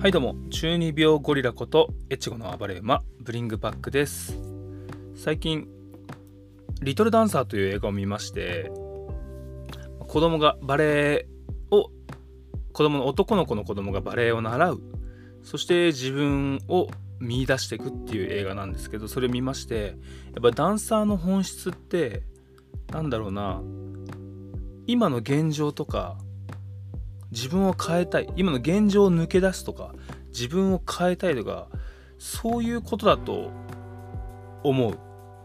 はいどうも中二病ゴリラこと越後の暴れ馬ブリングバックです。最近「リトルダンサー」という映画を見まして子供がバレエを子供の男の子の子供がバレエを習う。そして自分を見出していくっていう映画なんですけどそれ見ましてやっぱダンサーの本質ってなんだろうな。今の現状とか自分を変えたい。今の現状を抜け出すとか自分を変えたいとかそういうことだと思う。っ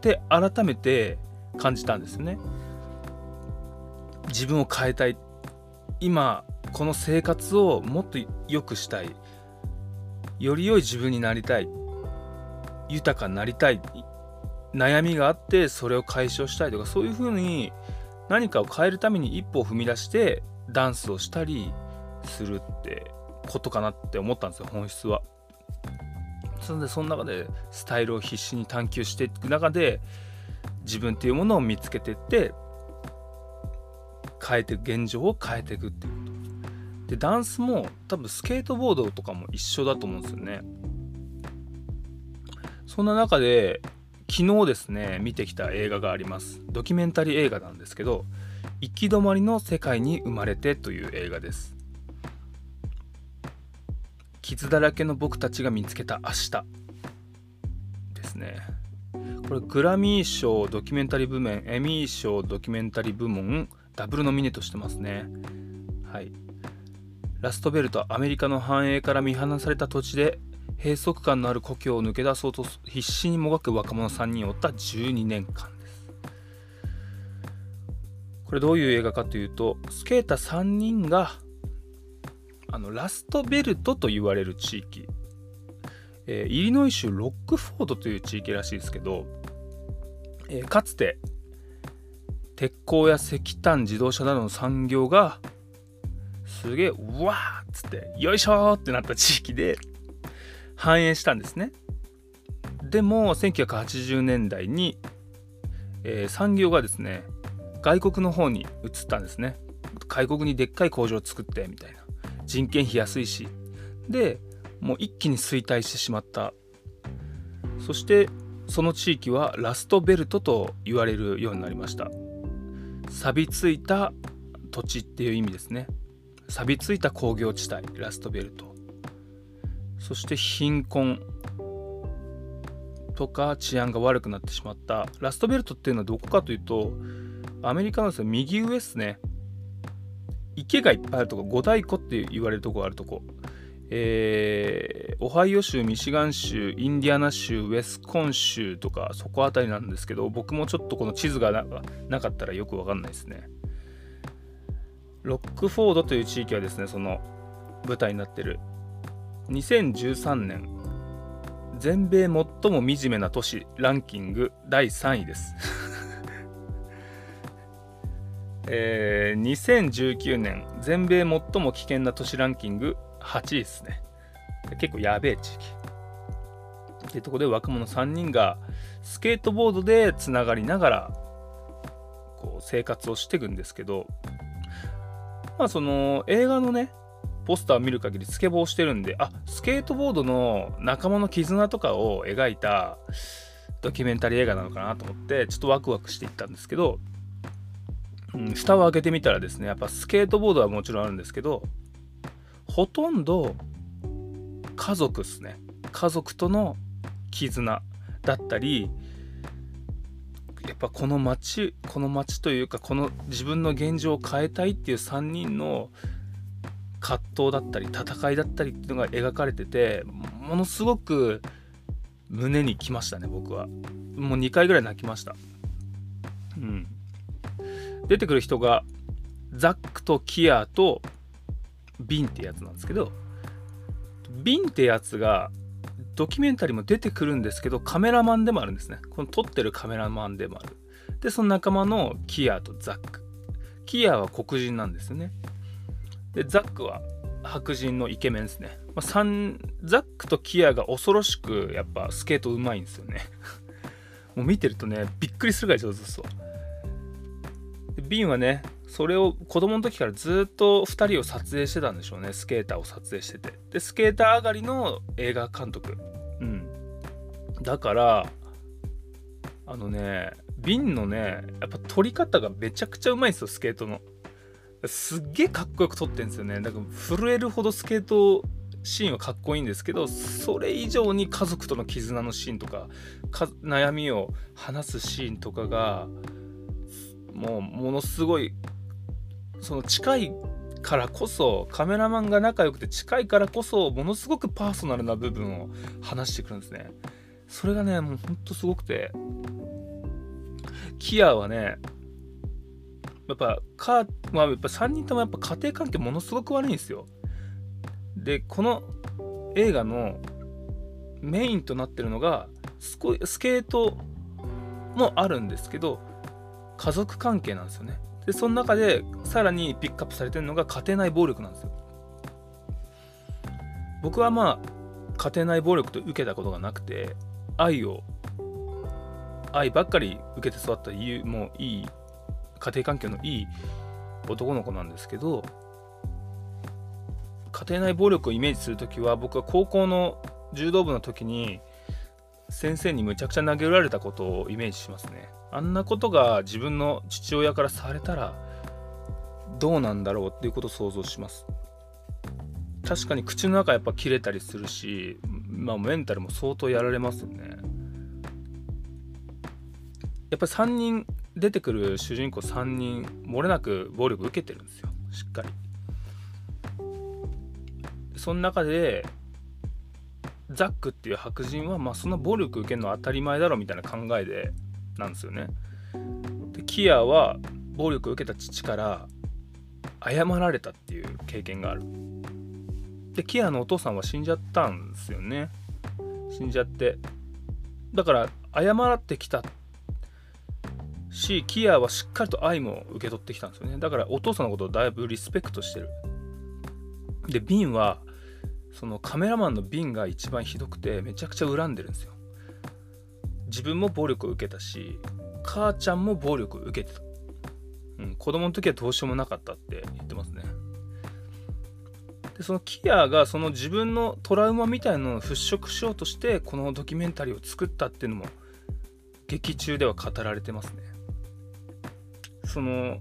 て改めて感じたんですね。自分を変えたい。今この生活をもっと良くしたい。より良い自分になりたい。豊かになりたい。悩みがあってそれを解消したいとかそういうふうに何かを変えるために一歩を踏み出してダンスをしたりするってことかなって思ったんですよ本質は。それでその中でスタイルを必死に探求していく中で自分っていうものを見つけていって変えて現状を変えていくっていうこと。でダンスも多分スケートボードとかも一緒だと思うんですよね。そんな中で昨日ですね見てきた映画がありますドキュメンタリー映画なんですけど「行き止まりの世界に生まれて」という映画です。傷だらけの僕たちが見つけた明日ですね。これグラミー賞ドキュメンタリー部門エミー賞ドキュメンタリー部門ダブルノミネートしてますね。はい。ラストベルトアメリカの繁栄から見放された土地で閉塞感のある故郷を抜け出そうと必死にもがく若者3人を追った12年間。これどういう映画かというとスケーター3人があのラストベルトと言われる地域、えー、イリノイ州ロックフォードという地域らしいですけど、えー、かつて鉄鋼や石炭自動車などの産業がすげえうわーっつってよいしょーってなった地域で繁栄したんですね。でも1980年代に、えー、産業がですね外国の方に移ったんですね。外国にでっかい工場を作ってみたいな。人件費安いし。でもう一気に衰退してしまった。そしてその地域はラストベルトと言われるようになりました。錆びついた土地っていう意味ですね。錆びついた工業地帯ラストベルト。そして貧困とか治安が悪くなってしまった。ラストベルトっていうのはどこかというとアメリカのです右上ですね。池がいっぱいあるとこ五大湖って言われるとこがあるとこ。えー、オハイオ州ミシガン州インディアナ州ウェスコン州とかそこあたりなんですけど僕もちょっとこの地図がなかったらよくわかんないですね。ロックフォードという地域はですねその舞台になってる。2013年。全米最も惨めな都市ランキング第3位です。えー、2019年全米最も危険な都市ランキング8位ですね。結構やべえ地域。っていうところで若者3人がスケートボードでつながりながらこう生活をしていくんですけどまあその映画のねポスターを見る限りスケボーしてるんであスケートボードの仲間の絆とかを描いたドキュメンタリー映画なのかなと思ってちょっとワクワクしていったんですけどうん、下を開けてみたらですねやっぱスケートボードはもちろんあるんですけどほとんど家族っすね。家族との絆だったりやっぱこの街この街というかこの自分の現状を変えたいっていう3人の葛藤だったり戦いだったりっていうのが描かれててものすごく胸にきましたね僕は。もう2回ぐらい泣きました。うん。出てくる人がザックとキアとビンってやつなんですけどビンってやつがドキュメンタリーも出てくるんですけどカメラマンでもあるんですね。この撮ってるカメラマンでもある。でその仲間のキアとザック。キアは黒人なんですよね。でザックは白人のイケメンですね、まあ、ザックとキアが恐ろしくやっぱスケートうまいんですよね。もう見てるとねびっくりするぐらい上手ですわビンはねそれを子供の時からずっと2人を撮影してたんでしょうね。スケーターを撮影してて。でスケーター上がりの映画監督。うん。だからあのねビンのねやっぱ撮り方がめちゃくちゃうまいんですよスケートの。すっげえかっこよく撮ってんですよね。だから震えるほどスケートシーンはかっこいいんですけどそれ以上に家族との絆のシーンとか悩みを話すシーンとかがもうものすごいその近いからこそカメラマンが仲良くて近いからこそものすごくパーソナルな部分を話してくるんですね。それがねもうほんとすごくて。キアはねやっぱカまあ、やっぱ3人ともやっぱ家庭環境ものすごく悪いんですよ。でこの映画のメインとなってるのがスケートもあるんですけど家族関係なんですよね。でその中でさらにピックアップされてるのが家庭内暴力なんですよ。僕はまあ家庭内暴力と受けたことがなくて愛を愛ばっかり受けて育ったもういい家庭環境のいい男の子なんですけど家庭内暴力をイメージする時は僕は高校の柔道部の時に先生にむちゃくちゃ投げられたことをイメージしますね。あんなことが自分の父親からされたらどうなんだろうっていうことを想像します。確かに口の中やっぱ切れたりするしまあメンタルも相当やられますよね。やっぱり3人出てくる主人公3人漏れなく暴力受けてるんですよ。しっかり。その中でザックっていう白人はまあそんな暴力受けるのは当たり前だろみたいな考えでなんですよね。でキアは暴力を受けた父から謝られたっていう経験がある。でキアのお父さんは死んじゃったんですよね。死んじゃって。だから謝ってきたしキアはしっかりと愛も受け取ってきたんですよね。だからお父さんのことをだいぶリスペクトしてる。でビンはそのカメラマンのビンが一番ひどくてめちゃくちゃ恨んでるんですよ。自分も暴力を受けたし母ちゃんも暴力を受けてた、うん、子供の時はどうしようもなかったって言ってますね。でそのキアがその自分のトラウマみたいなのを払拭しようとしてこのドキュメンタリーを作ったっていうのも劇中では語られてますね。その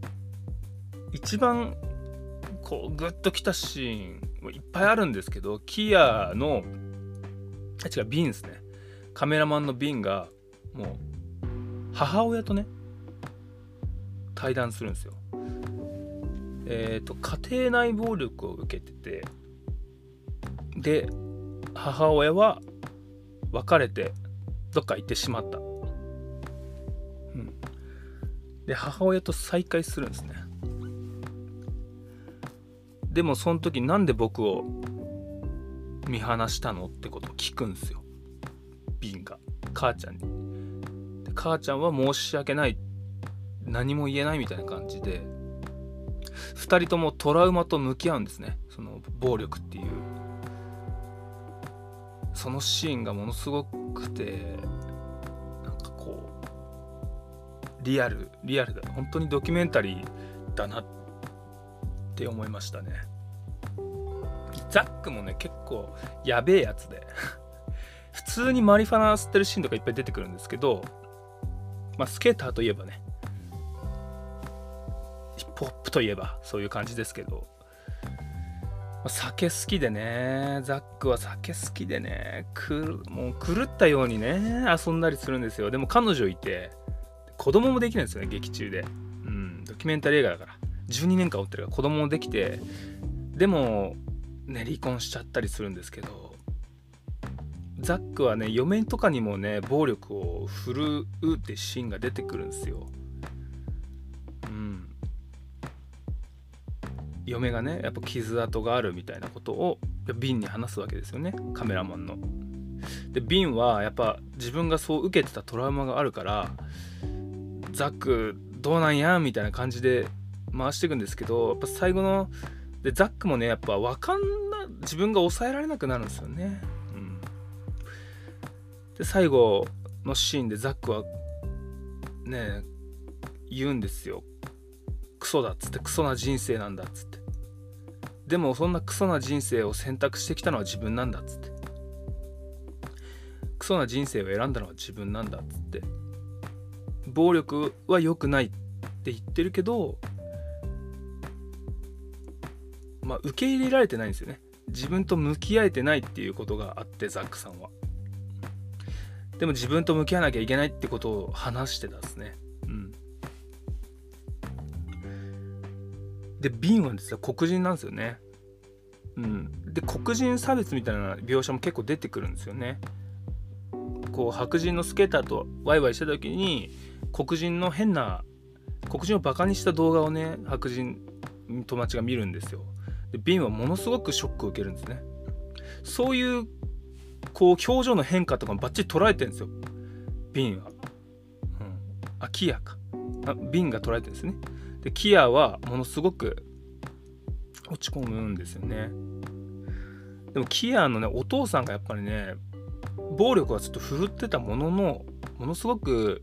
一番こうグッときたシーンもういっぱいあるんですけどキアのあ違うビンですね。カメラマンのビンがもう母親とね対談するんですよ。えっ、ー、と家庭内暴力を受けててで母親は別れてどっか行ってしまった、うん、で母親と再会するんですね。でもその時なんで僕を見放したのってことを聞くんですよ。ビンが。母ちゃんに。母ちゃんは申し訳ない。何も言えないみたいな感じで。2人ともトラウマと向き合うんですね。その暴力っていう。そのシーンがものすごくてなんかこうリアルリアルだ。本当にドキュメンタリーだなってって思いましたね。ザックもね結構やべえやつで。普通にマリファナ吸ってるシーンとかいっぱい出てくるんですけどまあスケーターといえばねヒップホップといえばそういう感じですけど酒好きでねザックは酒好きでねくもう狂ったようにね遊んだりするんですよ。でも彼女いて子供もできるんですよね劇中で。うんドキュメンタリー映画だから。12年間追ってるから子供もできてでもね離婚しちゃったりするんですけどザックはね嫁とかにもね暴力を振るうってシーンが出てくるんですよ。うん。嫁がねやっぱ傷跡があるみたいなことをビンに話すわけですよねカメラマンの。でビンはやっぱ自分がそう受けてたトラウマがあるからザックどうなんやみたいな感じで回していくんですけどやっぱ最後のでザックもねやっぱ分かんな自分が抑えられなくなるんですよね。うん、で最後のシーンでザックはね言うんですよ。クソだっつってクソな人生なんだっつってでもそんなクソな人生を選択してきたのは自分なんだっつってクソな人生を選んだのは自分なんだっつって暴力は良くないって言ってるけど受け入れられてないんですよね。自分と向き合えてないっていうことがあってザックさんは。でも自分と向き合わなきゃいけないってことを話してたんですね。うん。でビンはですね黒人なんですよね。うん。で黒人差別みたいな描写も結構出てくるんですよね。こう白人のスケーターとワイワイした時に黒人の変な黒人をバカにした動画をね白人友達が見るんですよ。でビンはものすごくショックを受けるんですね。そういうこう表情の変化とかもバッチリ捉えてるんですよ。ビンは、うん、あキアか。あビンが捉えてるんですね。でキアはものすごく落ち込むんですよね。でもキアのねお父さんがやっぱりね暴力はちょっと振るってたもののものすごく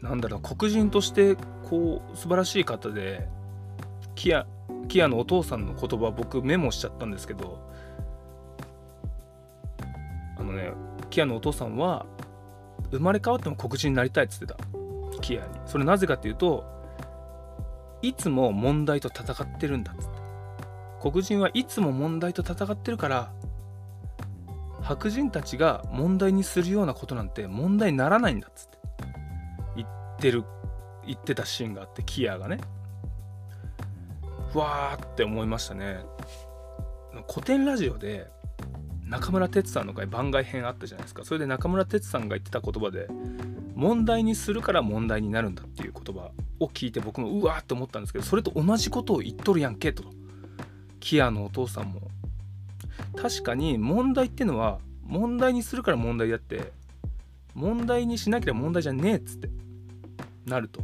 なんだろう黒人としてこう素晴らしい方でキアキアのお父さんの言葉僕メモしちゃったんですけどあのねキアのお父さんは生まれ変わっても黒人になりたいっつってた。キアに。それなぜかっていうといつも問題と戦ってるんだっつって黒人はいつも問題と戦ってるから白人たちが問題にするようなことなんて問題にならないんだっつって。言ってる言ってたシーンがあってキアがね。わーって思いましたね。古典ラジオで中村哲さんの回番外編あったじゃないですか。それで中村哲さんが言ってた言葉で問題にするから問題になるんだっていう言葉を聞いて僕もうわーって思ったんですけどそれと同じことを言っとるやんけと。キアのお父さんも。確かに問題ってのは問題にするから問題だって問題にしなければ問題じゃねえっつってなると。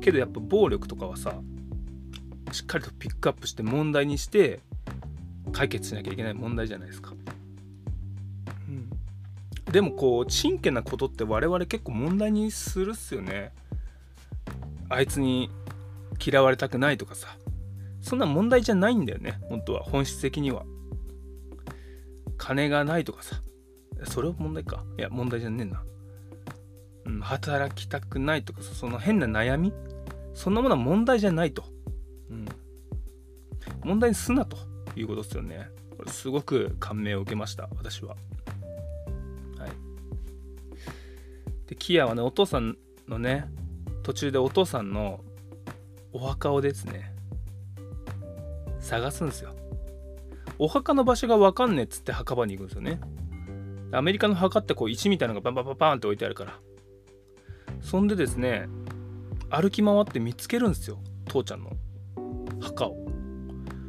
けどやっぱ暴力とかはさしっかりとピックアップして問題にして解決しなきゃいけない問題じゃないですか。うん、でもこう真剣なことって我々結構問題にするっすよね。あいつに嫌われたくないとかさそんな問題じゃないんだよね本当は本質的には。金がないとかさそれは問題かいや問題じゃねえな。うん、働きたくないとかさその変な悩みそんなものは問題じゃないと。うん、問題にすなということですよね。これすごく感銘を受けました、私は。はい。で、キアはね、お父さんのね、途中でお父さんのお墓をですね、探すんですよ。お墓の場所がわかんねえっつって墓場に行くんですよね。アメリカの墓ってこう石みたいなのがバンバンバンバンって置いてあるから。そんでですね、歩き回って見つけるんですよ。父ちゃんの墓を。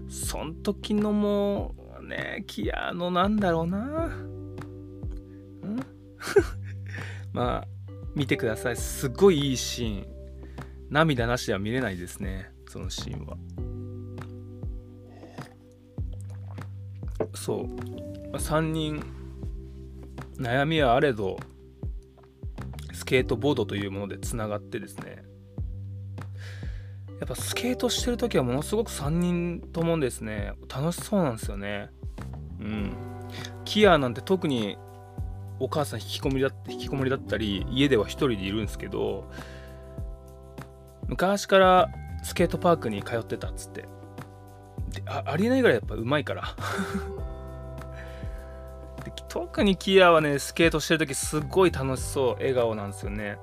そん時のもうねキアのなんだろうな。まあ見てください。すごいいいシーン。涙なしでは見れないですね。そのシーンは。そう、まあ、3人。悩みはあれどスケートボードというものでつながってですね。やっぱスケートしてる時はものすごく3人ともですね楽しそうなんですよね。うん。キアなんて特にお母さん引きこもりだ引きこもりだったり家では1人でいるんですけど昔からスケートパークに通ってたっつって。あありえないぐらいやっぱうまいから。特にキアはねスケートしてる時すっごい楽しそう笑顔なんですよね。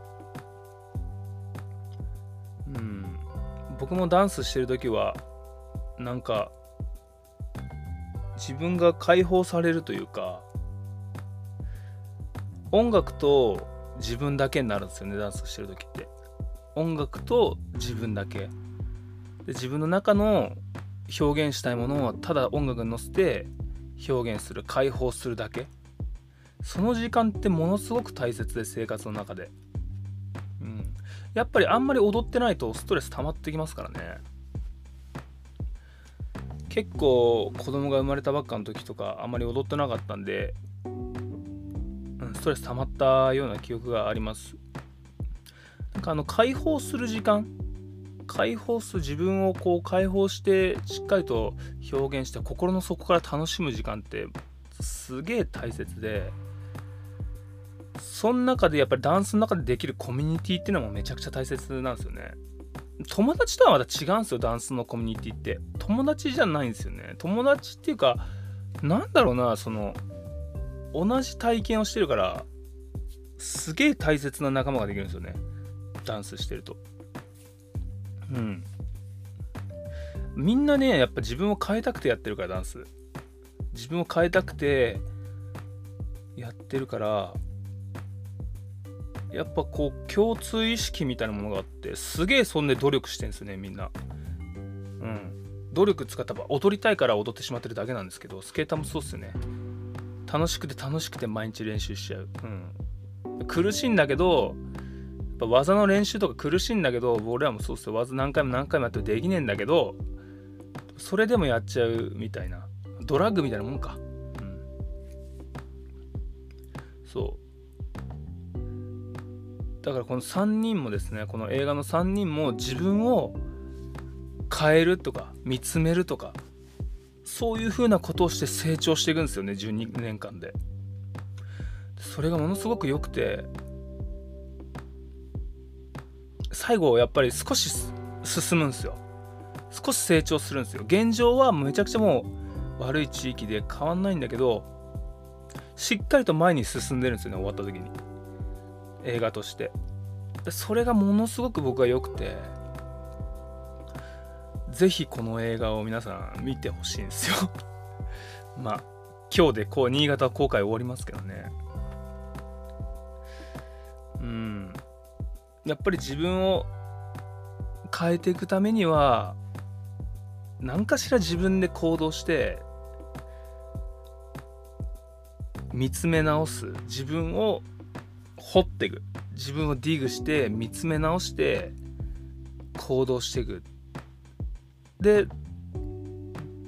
僕もダンスしてる時はなんか自分が解放されるというか音楽と自分だけになるんですよねダンスしてる時って。音楽と自分だけ。で自分の中の表現したいものをただ音楽に乗せて表現する解放するだけ。その時間ってものすごく大切で生活の中で。やっぱりあんまり踊ってないとストレス溜まってきますからね。結構子供が生まれたばっかの時とかあんまり踊ってなかったんで、うん、ストレス溜まったような記憶があります。なんかあの解放する時間解放する自分をこう解放してしっかりと表現して心の底から楽しむ時間ってすげえ大切でその中でやっぱりダンスの中でできるコミュニティっていうのもめちゃくちゃ大切なんですよね。友達とはまた違うんですよダンスのコミュニティって。友達じゃないんですよね。友達っていうかなんだろうなその同じ体験をしてるからすげえ大切な仲間ができるんですよね。ダンスしてると。うん。みんなねやっぱ自分を変えたくてやってるからダンス。自分を変えたくてやってるからやっぱこう共通意識みたいなものがあってすげえそんで努力してんですよねみんな。うん。努力使ったら踊りたいから踊ってしまってるだけなんですけどスケーターもそうっすよね。楽しくて楽しくて毎日練習しちゃう、うん、苦しいんだけどやっぱ技の練習とか苦しいんだけど俺らもそうっすよ。技何回も何回もやってできねえんだけどそれでもやっちゃうみたいな。ドラッグみたいなもんか。うん。そう。だからこの3人もですねこの映画の3人も自分を変えるとか見つめるとかそういうふうなことをして成長していくんですよね12年間で。それがものすごく良くて最後やっぱり少し進むんですよ。少し成長するんですよ。現状はめちゃくちゃもう悪い地域で変わんないんだけどしっかりと前に進んでるんですよね終わった時に。映画として。それがものすごく僕は良くてぜひこの映画を皆さん見てほしいんですよ。まあ今日でこう新潟公開終わりますけどね。うん。やっぱり自分を変えていくためには何かしら自分で行動して見つめ直す自分を掘っていく自分をディグして見つめ直して行動していくで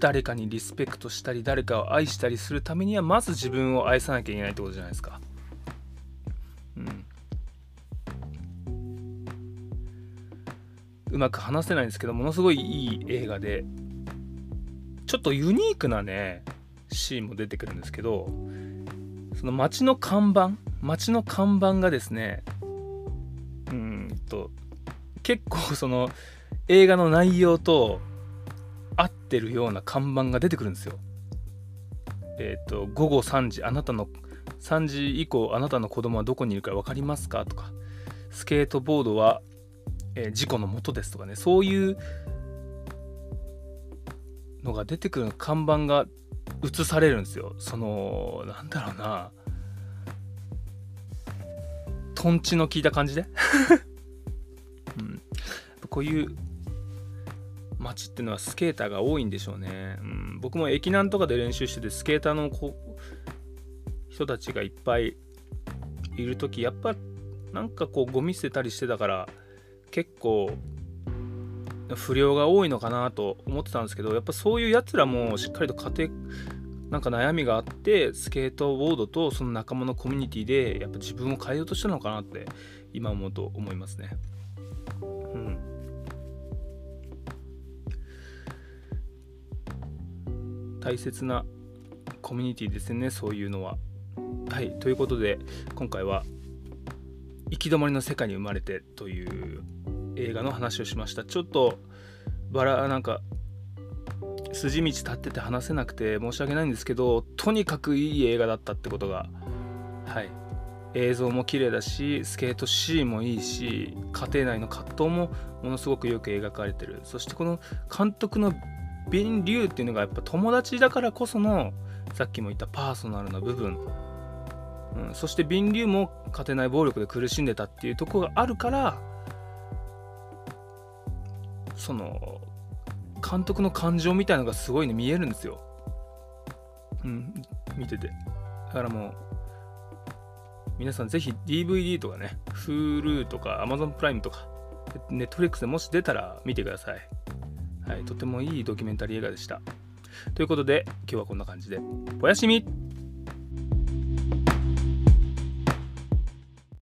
誰かにリスペクトしたり誰かを愛したりするためにはまず自分を愛さなきゃいけないってことじゃないですか。うん。うまく話せないんですけどものすごいいい映画でちょっとユニークなねシーンも出てくるんですけどその街の看板街の看板がですねうんと結構その映画の内容と合ってるような看板が出てくるんですよ。えっ、ー、と午後3時あなたの3時以降あなたの子供はどこにいるか分かりますかとかスケートボードは、えー、事故のもとですとかねそういうのが出てくる看板が映されるんですよ。そのなんだろうなとんちの効いた感じで、うん、こういう街ってのはスケーターが多いんでしょうね、うん、僕も駅南とかで練習しててスケーターのこ人たちがいっぱいいる時やっぱなんかこうゴミ捨てたりしてたから結構不良が多いのかなと思ってたんですけどやっぱそういうやつらもしっかりと家庭なんか悩みがあってスケートボードとその仲間のコミュニティでやっぱ自分を変えようとしたのかなって今思うと思いますね。うん。大切なコミュニティですねそういうのは。はいということで今回は「行き止まりの世界に生まれて」という映画の話をしました。ちょっとバラなんか筋道立ってて話せなくて申し訳ないんですけどとにかくいい映画だったってことが。はい。映像も綺麗だしスケートシーンもいいし家庭内の葛藤もものすごくよく描かれてる。そしてこの監督のビン・リュウっていうのがやっぱ友達だからこそのさっきも言ったパーソナルな部分、うん、そしてビン・リュウも家庭内暴力で苦しんでたっていうとこがあるからその監督の感情みたいのがすごいね見えるんですよ。うん、見てて。だからもう、皆さんぜひ DVD とかね、Hulu とか Amazon プライムとか、Netflix でもし出たら見てください。はい、とてもいいドキュメンタリー映画でした。ということで、今日はこんな感じで、おやすみ